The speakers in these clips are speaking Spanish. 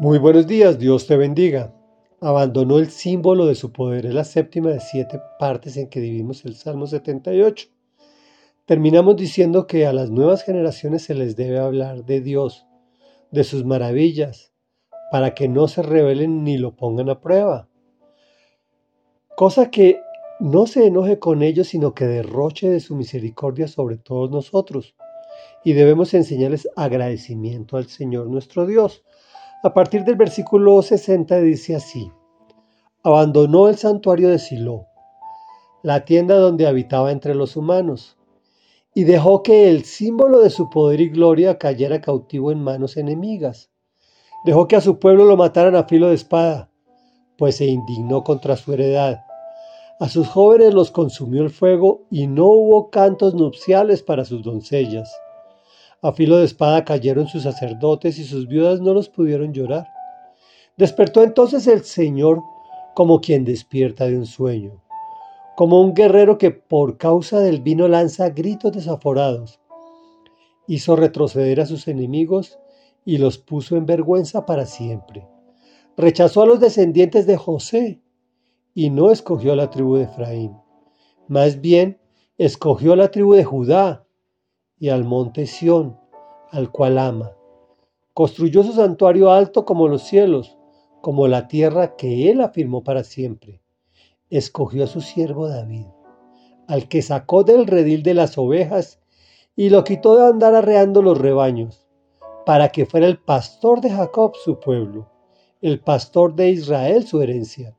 Muy buenos días, Dios te bendiga. Abandonó el símbolo de su poder. Es la séptima de siete partes en que dividimos el Salmo 78. Terminamos diciendo que a las nuevas generaciones se les debe hablar de Dios, de sus maravillas, para que no se rebelen ni lo pongan a prueba. Cosa que no se enoje con ellos, sino que derroche de su misericordia sobre todos nosotros. Y debemos enseñarles agradecimiento al Señor nuestro Dios a partir del versículo 60 dice así, abandonó el santuario de Silo, la tienda donde habitaba entre los humanos, y dejó que el símbolo de su poder y gloria cayera cautivo en manos enemigas. Dejó que a su pueblo lo mataran a filo de espada, pues se indignó contra su heredad. A sus jóvenes los consumió el fuego y no hubo cantos nupciales para sus doncellas. A filo de espada cayeron sus sacerdotes y sus viudas no los pudieron llorar. Despertó entonces el Señor como quien despierta de un sueño, como un guerrero que por causa del vino lanza gritos desaforados. Hizo retroceder a sus enemigos y los puso en vergüenza para siempre. Rechazó a los descendientes de José y no escogió a la tribu de Efraín. Más bien, escogió a la tribu de Judá y al monte Sión, al cual ama. Construyó su santuario alto como los cielos, como la tierra que él afirmó para siempre. Escogió a su siervo David, al que sacó del redil de las ovejas y lo quitó de andar arreando los rebaños, para que fuera el pastor de Jacob su pueblo, el pastor de Israel su herencia.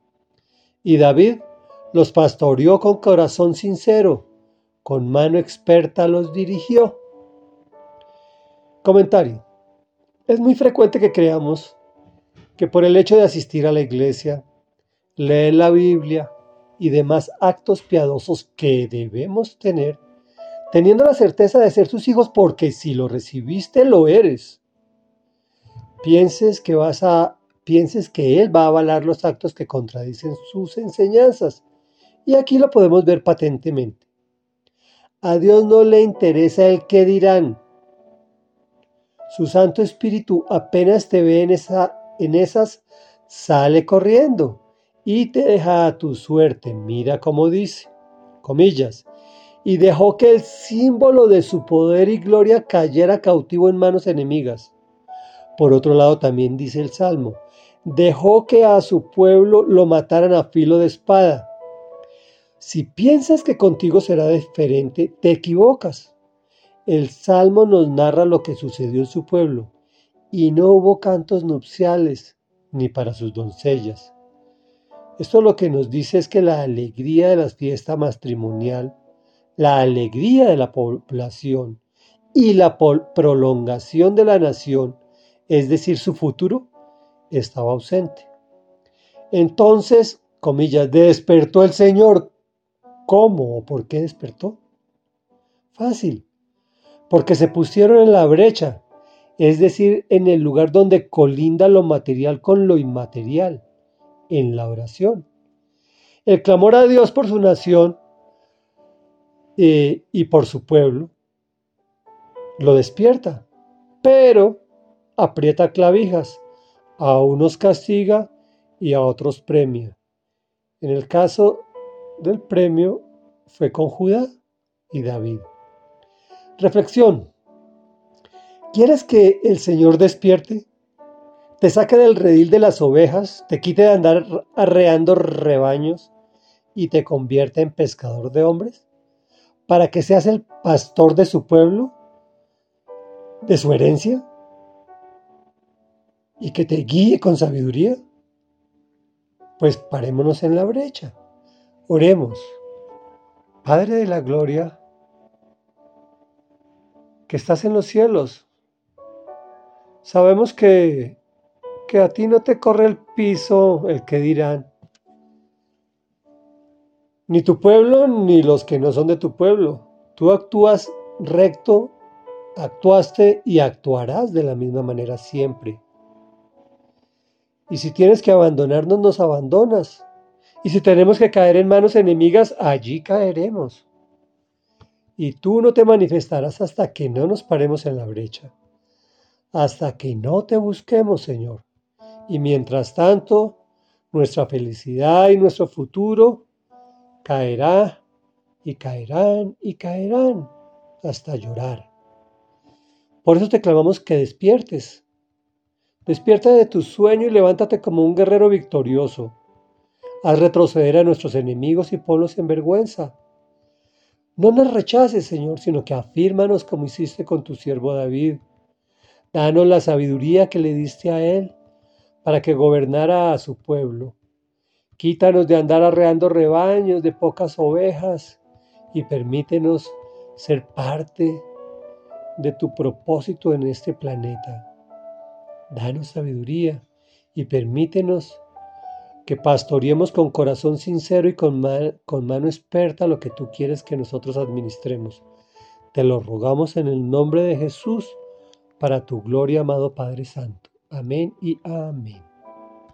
Y David los pastoreó con corazón sincero, con mano experta los dirigió. Comentario. Es muy frecuente que creamos que por el hecho de asistir a la iglesia, leer la Biblia y demás actos piadosos que debemos tener, teniendo la certeza de ser sus hijos porque si lo recibiste lo eres, pienses que vas a pienses que él va a avalar los actos que contradicen sus enseñanzas. Y aquí lo podemos ver patentemente. A Dios no le interesa el qué dirán. Su Santo Espíritu apenas te ve en, esa, en esas, sale corriendo y te deja a tu suerte. Mira cómo dice, comillas, y dejó que el símbolo de su poder y gloria cayera cautivo en manos enemigas. Por otro lado también dice el Salmo, dejó que a su pueblo lo mataran a filo de espada si piensas que contigo será diferente, te equivocas. El Salmo nos narra lo que sucedió en su pueblo, y no hubo cantos nupciales ni para sus doncellas. Esto lo que nos dice es que la alegría de la fiesta matrimonial, la alegría de la población y la prolongación de la nación, es decir, su futuro, estaba ausente. Entonces, comillas, despertó el Señor ¿Cómo o por qué despertó? Fácil, porque se pusieron en la brecha, es decir, en el lugar donde colinda lo material con lo inmaterial, en la oración. El clamor a Dios por su nación eh, y por su pueblo lo despierta, pero aprieta clavijas, a unos castiga y a otros premia. En el caso del premio fue con Judá y David. Reflexión. ¿Quieres que el Señor despierte? Te saque del redil de las ovejas, te quite de andar arreando rebaños y te convierta en pescador de hombres? ¿Para que seas el pastor de su pueblo? ¿De su herencia? ¿Y que te guíe con sabiduría? Pues parémonos en la brecha. Oremos. Padre de la Gloria, que estás en los cielos, sabemos que, que a ti no te corre el piso el que dirán, ni tu pueblo ni los que no son de tu pueblo. Tú actúas recto, actuaste y actuarás de la misma manera siempre. Y si tienes que abandonarnos, nos abandonas. Y si tenemos que caer en manos enemigas, allí caeremos. Y tú no te manifestarás hasta que no nos paremos en la brecha, hasta que no te busquemos, Señor, Y mientras tanto, nuestra felicidad y nuestro futuro caerá y caerán y caerán hasta llorar. Por eso te clamamos que despiertes. Despierta de tu sueño y levántate como un guerrero victorioso. Haz retroceder a nuestros enemigos y ponlos en vergüenza. No nos rechaces, Señor, sino que afírmanos como hiciste con tu siervo David. Danos la sabiduría que le diste a él para que gobernara a su pueblo. Quítanos de andar arreando rebaños de pocas ovejas y permítenos ser parte de tu propósito en este planeta. Danos sabiduría y permítenos que pastoreemos con corazón sincero y con, con mano experta lo que tú quieres que nosotros administremos. Te lo rogamos en el nombre de Jesús, para tu gloria, amado Padre Santo. Amén y amén.